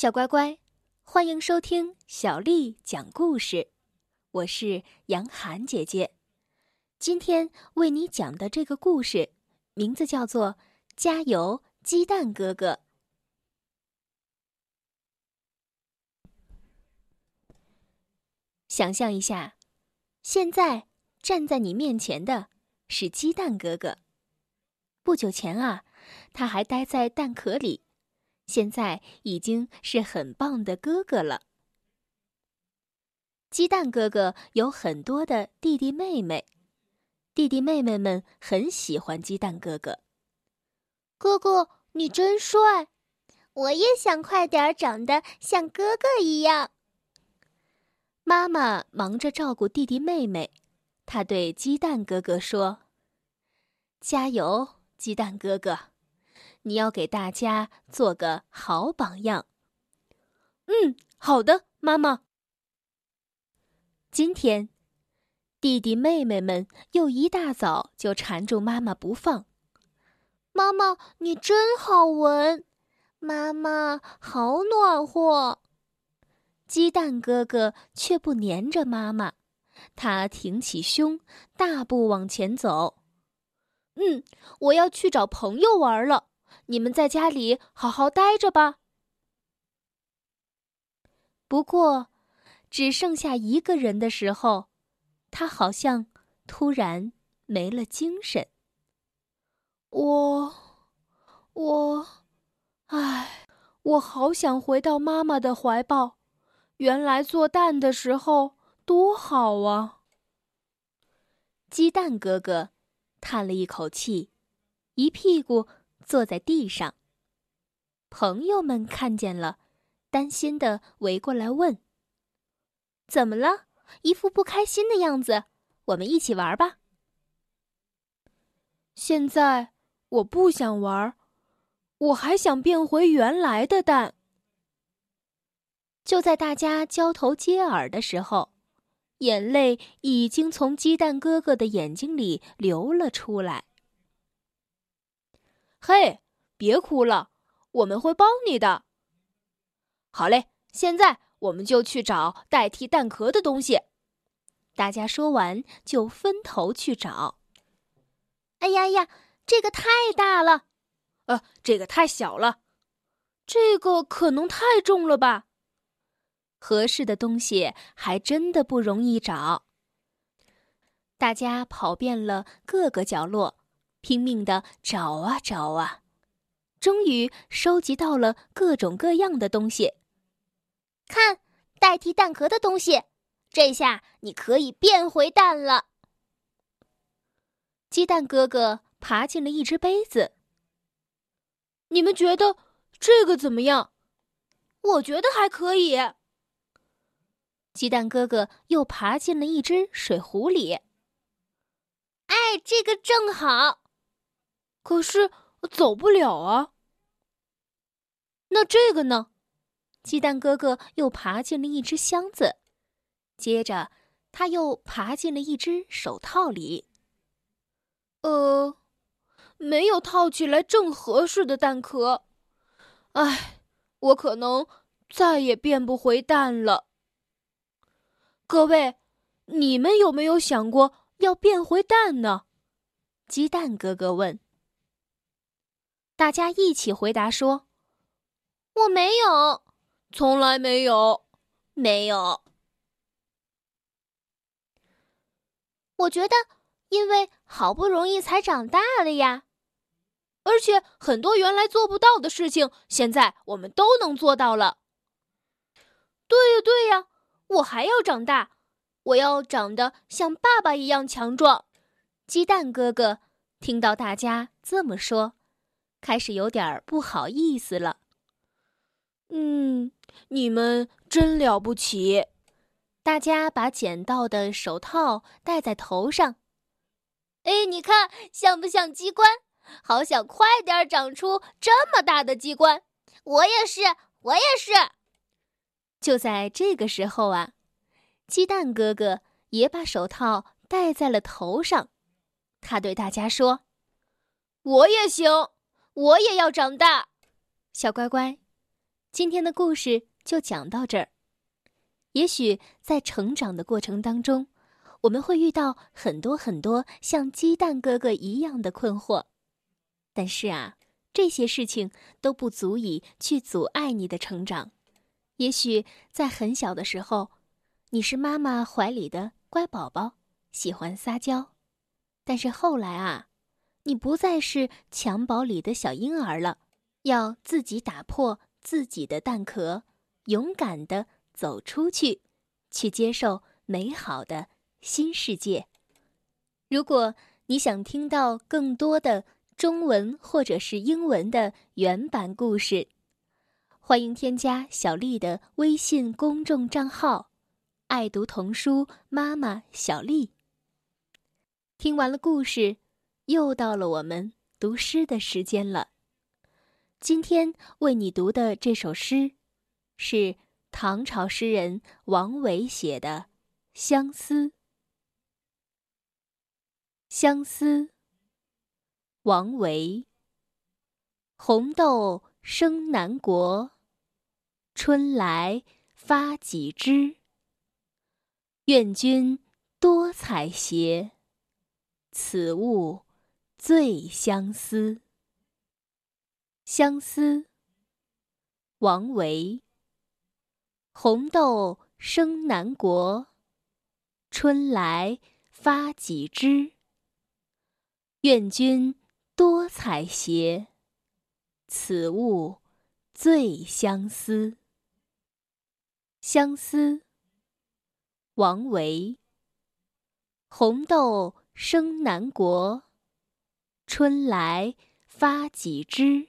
小乖乖，欢迎收听小丽讲故事。我是杨涵姐姐，今天为你讲的这个故事名字叫做《加油，鸡蛋哥哥》。想象一下，现在站在你面前的是鸡蛋哥哥。不久前啊，他还待在蛋壳里。现在已经是很棒的哥哥了。鸡蛋哥哥有很多的弟弟妹妹，弟弟妹妹们很喜欢鸡蛋哥哥。哥哥，你真帅！我也想快点长得像哥哥一样。妈妈忙着照顾弟弟妹妹，她对鸡蛋哥哥说：“加油，鸡蛋哥哥！”你要给大家做个好榜样。嗯，好的，妈妈。今天，弟弟妹妹们又一大早就缠住妈妈不放。妈妈，你真好闻，妈妈好暖和。鸡蛋哥哥却不粘着妈妈，他挺起胸，大步往前走。嗯，我要去找朋友玩了。你们在家里好好待着吧。不过，只剩下一个人的时候，他好像突然没了精神。我，我，唉，我好想回到妈妈的怀抱。原来做蛋的时候多好啊！鸡蛋哥哥叹了一口气，一屁股。坐在地上，朋友们看见了，担心的围过来问：“怎么了？一副不开心的样子。我们一起玩吧。”现在我不想玩，我还想变回原来的蛋。就在大家交头接耳的时候，眼泪已经从鸡蛋哥哥的眼睛里流了出来。嘿，别哭了，我们会帮你的。好嘞，现在我们就去找代替蛋壳的东西。大家说完就分头去找。哎呀呀，这个太大了，呃，这个太小了，这个可能太重了吧？合适的东西还真的不容易找。大家跑遍了各个角落。拼命的找啊找啊，终于收集到了各种各样的东西。看，代替蛋壳的东西，这下你可以变回蛋了。鸡蛋哥哥爬进了一只杯子。你们觉得这个怎么样？我觉得还可以。鸡蛋哥哥又爬进了一只水壶里。哎，这个正好。可是走不了啊。那这个呢？鸡蛋哥哥又爬进了一只箱子，接着他又爬进了一只手套里。呃，没有套起来正合适的蛋壳。唉，我可能再也变不回蛋了。各位，你们有没有想过要变回蛋呢？鸡蛋哥哥问。大家一起回答说：“我没有，从来没有，没有。我觉得，因为好不容易才长大了呀，而且很多原来做不到的事情，现在我们都能做到了。对呀，对呀，我还要长大，我要长得像爸爸一样强壮。”鸡蛋哥哥听到大家这么说。开始有点不好意思了。嗯，你们真了不起！大家把捡到的手套戴在头上。哎，你看像不像机关？好想快点长出这么大的机关！我也是，我也是。就在这个时候啊，鸡蛋哥哥也把手套戴在了头上。他对大家说：“我也行。”我也要长大，小乖乖，今天的故事就讲到这儿。也许在成长的过程当中，我们会遇到很多很多像鸡蛋哥哥一样的困惑，但是啊，这些事情都不足以去阻碍你的成长。也许在很小的时候，你是妈妈怀里的乖宝宝，喜欢撒娇，但是后来啊，你不再是襁褓里的小婴儿了，要自己打破自己的蛋壳，勇敢的。走出去，去接受美好的新世界。如果你想听到更多的中文或者是英文的原版故事，欢迎添加小丽的微信公众账号“爱读童书妈妈小丽”。听完了故事，又到了我们读诗的时间了。今天为你读的这首诗，是。唐朝诗人王维写的《相思》。相思。王维。红豆生南国，春来发几枝。愿君多采撷，此物最相思。相思。王维。红豆生南国，春来发几枝。愿君多采撷，此物最相思。相思。王维。红豆生南国，春来发几枝。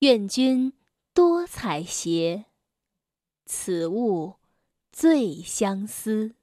愿君多采撷。此物最相思。